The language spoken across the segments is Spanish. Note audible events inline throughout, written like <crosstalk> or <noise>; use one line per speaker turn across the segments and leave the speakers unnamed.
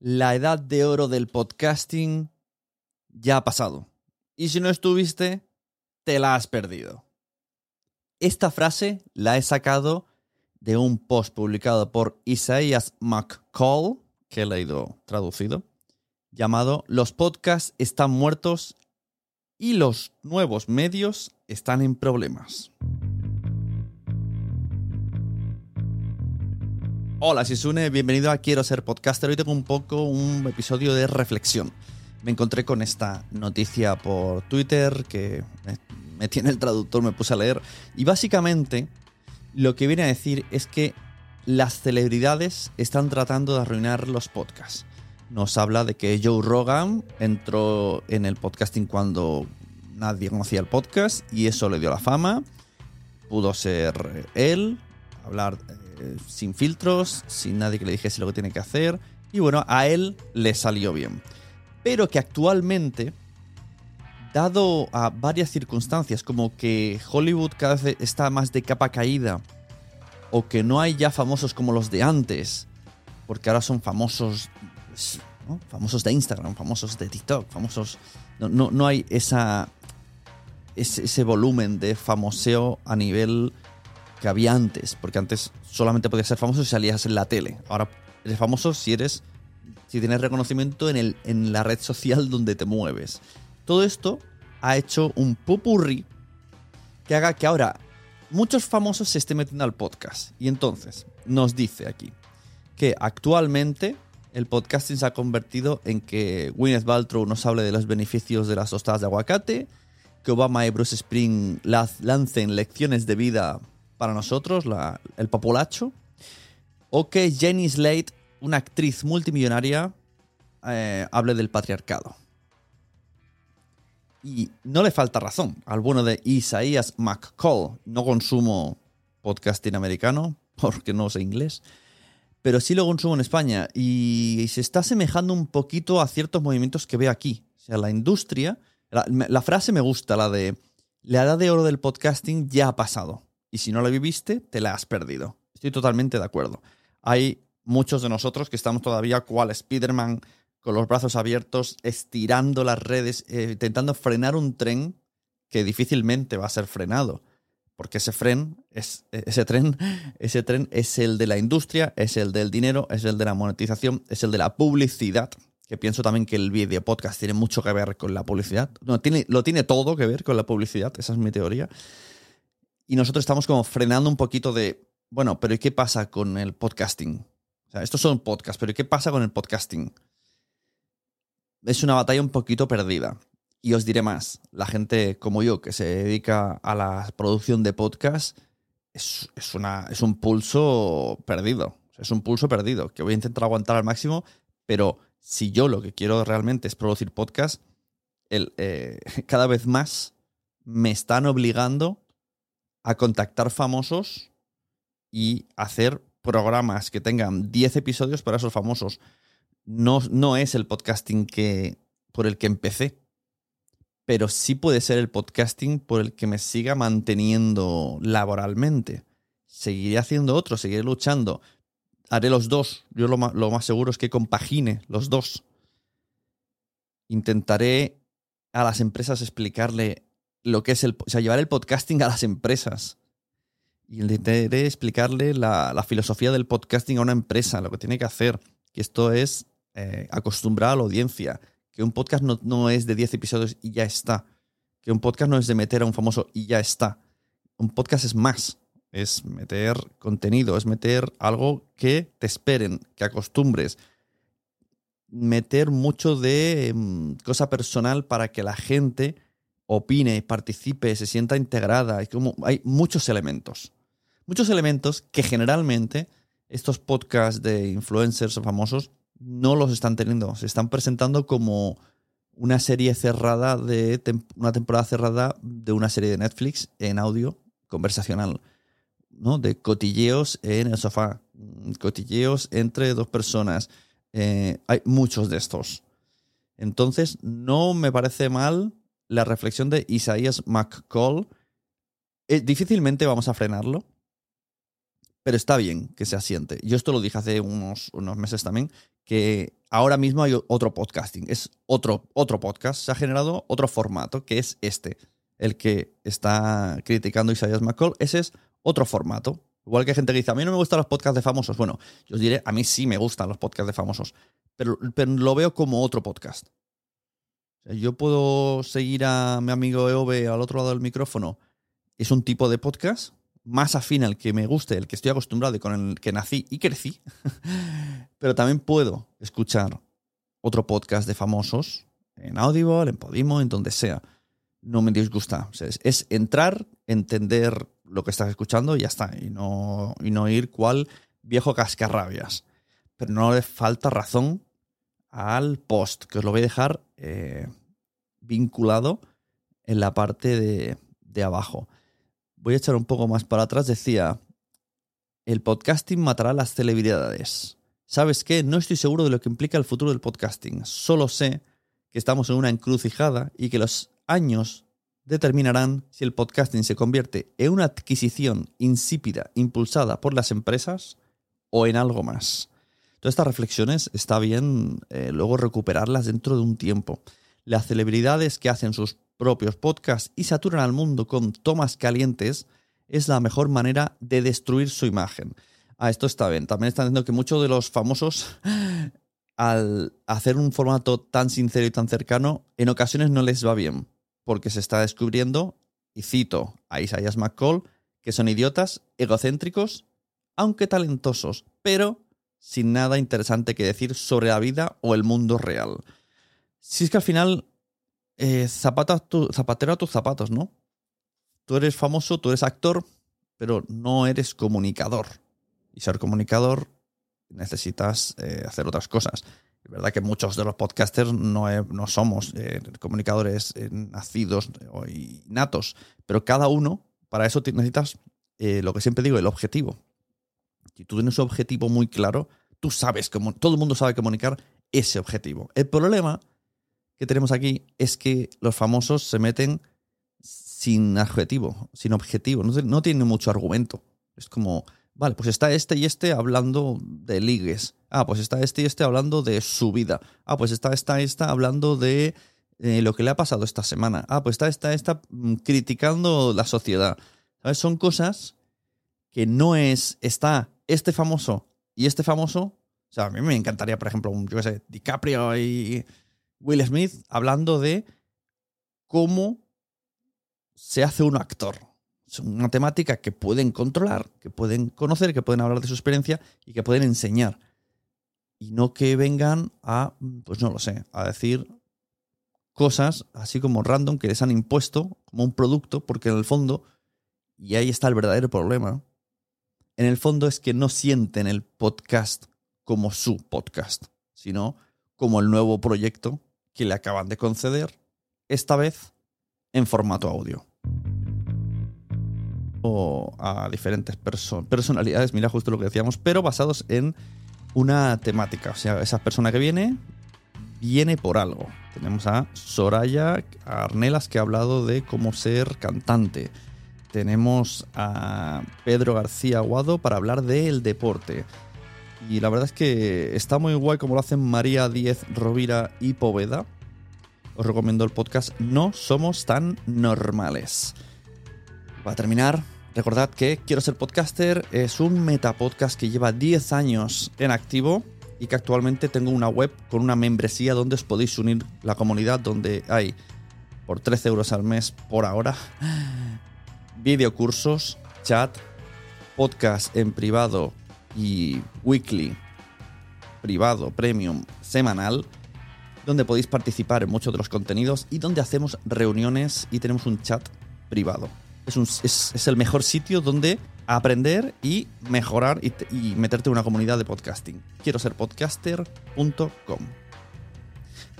La edad de oro del podcasting ya ha pasado. Y si no estuviste, te la has perdido. Esta frase la he sacado de un post publicado por Isaias McCall, que he leído traducido, llamado Los podcasts están muertos y los nuevos medios están en problemas. Hola, Sisune, bienvenido a Quiero ser podcaster. Hoy tengo un poco un episodio de reflexión. Me encontré con esta noticia por Twitter que me, me tiene el traductor, me puse a leer. Y básicamente lo que viene a decir es que las celebridades están tratando de arruinar los podcasts. Nos habla de que Joe Rogan entró en el podcasting cuando nadie conocía el podcast y eso le dio la fama. Pudo ser él, hablar sin filtros, sin nadie que le dijese lo que tiene que hacer. Y bueno, a él le salió bien. Pero que actualmente, dado a varias circunstancias, como que Hollywood cada vez está más de capa caída, o que no hay ya famosos como los de antes, porque ahora son famosos, famosos de Instagram, famosos de TikTok, famosos... No, no, no hay esa, ese, ese volumen de famoseo a nivel que había antes, porque antes solamente podías ser famoso si salías en la tele. Ahora eres famoso si eres si tienes reconocimiento en, el, en la red social donde te mueves. Todo esto ha hecho un popurrí que haga que ahora muchos famosos se estén metiendo al podcast. Y entonces nos dice aquí que actualmente el podcasting se ha convertido en que Gwyneth Paltrow nos hable de los beneficios de las tostadas de aguacate, que Obama y Bruce Spring lancen lecciones de vida para nosotros, el populacho, o que Jenny Slate, una actriz multimillonaria, eh, hable del patriarcado. Y no le falta razón al bueno de Isaías McCall. No consumo podcasting americano <laughs> porque no sé inglés, pero sí lo consumo en España y se está asemejando un poquito a ciertos movimientos que veo aquí. O sea, la industria, la, la frase me gusta, la de la edad de oro del podcasting ya ha pasado y si no la viviste, te la has perdido. Estoy totalmente de acuerdo. Hay muchos de nosotros que estamos todavía cual Spider-Man con los brazos abiertos, estirando las redes, eh, intentando frenar un tren que difícilmente va a ser frenado. Porque ese, fren es, ese, tren, <laughs> ese tren es el de la industria, es el del dinero, es el de la monetización, es el de la publicidad. Que pienso también que el video podcast tiene mucho que ver con la publicidad. No, tiene, lo tiene todo que ver con la publicidad, esa es mi teoría. Y nosotros estamos como frenando un poquito de, bueno, pero ¿y qué pasa con el podcasting? O sea, estos son podcasts, pero ¿y qué pasa con el podcasting? Es una batalla un poquito perdida. Y os diré más, la gente como yo que se dedica a la producción de podcast es, es, una, es un pulso perdido. Es un pulso perdido que voy a intentar aguantar al máximo, pero si yo lo que quiero realmente es producir podcast, el, eh, <laughs> cada vez más me están obligando a contactar famosos y hacer programas que tengan 10 episodios para esos famosos. No, no es el podcasting que, por el que empecé, pero sí puede ser el podcasting por el que me siga manteniendo laboralmente. Seguiré haciendo otro, seguiré luchando. Haré los dos. Yo lo lo más seguro es que compagine los dos. Intentaré a las empresas explicarle lo que es el... Llevar el podcasting a las empresas. Y intentaré explicarle la, filosofía del podcasting a una empresa, lo que tiene que hacer. Que esto es eh, acostumbrar a la audiencia que un podcast no, es de 10 episodios y ya está. Que un podcast no es de meter a un famoso y ya está. Un podcast es más. Es meter contenido, es meter algo que te esperen, que acostumbres. Meter mucho de mm, cosa personal para que la gente opine, participe, se sienta integrada. Como, hay muchos elementos. Muchos elementos que generalmente estos podcasts de influencers famosos no los están teniendo. Se están presentando como una serie cerrada de una temporada cerrada de una serie de Netflix en audio conversacional, ¿no? De cotilleos en el sofá, cotilleos entre dos personas. Eh, hay muchos de estos. Entonces, no me parece mal la reflexión de Isaías McCall. Eh, difícilmente vamos a frenarlo, pero está bien que se asiente. Yo esto lo dije hace unos, unos meses también, que ahora mismo hay otro podcasting, es otro, otro podcast, se ha generado otro formato, que es este, el que está criticando Isaías McCall, ese es otro formato. Igual que hay gente que dice, a mí no me gustan los podcasts de famosos. Bueno, yo os diré, a mí sí me gustan los podcasts de famosos, pero, pero lo veo como otro podcast. Yo puedo seguir a mi amigo Eove al otro lado del micrófono. Es un tipo de podcast más afín al que me guste, el que estoy acostumbrado y con el que nací y crecí, <laughs> pero también puedo escuchar otro podcast de famosos en Audible, en Podimo, en donde sea. No me disgusta. es, entrar, entender lo que estás escuchando y ya está. Y no, y no ir cual viejo cascarrabias. Pero no le falta razón al post, que os lo voy a dejar eh, vinculado en la parte de, de abajo voy a echar un poco más para atrás, decía, el podcasting matará a las celebridades. ¿Sabes qué? No estoy seguro de lo que implica el futuro del podcasting. Solo sé que estamos en una encrucijada y que los años determinarán si el podcasting se convierte en una adquisición insípida impulsada por las empresas o en algo más. Todas estas reflexiones está bien eh, luego recuperarlas dentro de un tiempo. Las celebridades que hacen sus propios podcasts y saturan al mundo con tomas calientes, es la mejor manera de destruir su imagen. Ah, esto está bien. También están diciendo que muchos de los famosos, <laughs> al hacer un formato tan sincero y tan cercano, en ocasiones no les va bien, porque se está descubriendo, y cito a Isaiah McCall, que son idiotas, egocéntricos, aunque talentosos, pero sin nada interesante que decir sobre la vida o el mundo real. Si es que al final eh, zapatero a tus zapatos, ¿no? Tú eres famoso, tú eres actor, pero no eres comunicador. Y ser comunicador necesitas eh, hacer otras cosas. Es verdad que muchos de los podcasters no, no somos eh, comunicadores nacidos y natos, pero cada uno, para eso necesitas lo que siempre digo, el objetivo. Si tú tienes un objetivo muy claro, tú sabes cómo, todo el mundo sabe comunicar ese objetivo. El problema que tenemos aquí es que los famosos se meten sin objetivo, sin objetivo, no, no tienen mucho argumento. Es como, vale, pues está este y este hablando de ligues. Ah, pues está este y este hablando de su vida. Ah, pues está esta y esta hablando de eh, lo que le ha pasado esta semana. Ah, pues está esta esta mm, criticando la sociedad. ¿Sabes? Son cosas que no es, está este famoso y este famoso. O sea, a mí me encantaría, por ejemplo, un, yo qué sé, DiCaprio y Will Smith hablando de cómo se hace un actor. Es una temática que pueden controlar, que pueden conocer, que pueden hablar de su experiencia y que pueden enseñar. Y no que vengan a, pues no lo sé, a decir cosas así como random que les han impuesto como un producto, porque en el fondo, y ahí está el verdadero problema, en el fondo es que no sienten el podcast como su podcast, sino como el nuevo proyecto que le acaban de conceder, esta vez en formato audio. O a diferentes personalidades, mira justo lo que decíamos, pero basados en una temática. O sea, esa persona que viene, viene por algo. Tenemos a Soraya Arnelas que ha hablado de cómo ser cantante. Tenemos a Pedro García Aguado para hablar del deporte. Y la verdad es que está muy guay como lo hacen María Díez Rovira y Poveda. Os recomiendo el podcast No Somos Tan Normales. Para terminar, recordad que Quiero ser podcaster es un metapodcast que lleva 10 años en activo y que actualmente tengo una web con una membresía donde os podéis unir la comunidad donde hay por 13 euros al mes por ahora videocursos, chat, podcast en privado y weekly, privado, premium, semanal, donde podéis participar en muchos de los contenidos y donde hacemos reuniones y tenemos un chat privado. Es, es el mejor sitio donde aprender y mejorar y, y, meterte en una comunidad de podcasting. Quiero ser podcaster.com.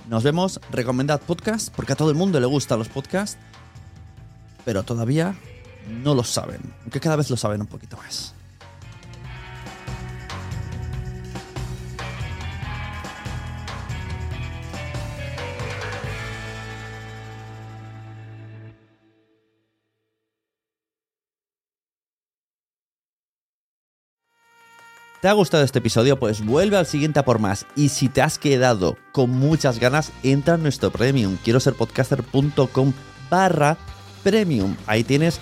Nos vemos, recomendad podcast, porque a todo el mundo le gustan los podcasts, pero todavía no lo saben, aunque cada vez lo saben un poquito más. ¿Te ha gustado este episodio? Pues vuelve al siguiente a por más. Y si te has quedado con muchas ganas, entra en nuestro premium. Quiero ser podcaster.com barra premium. Ahí tienes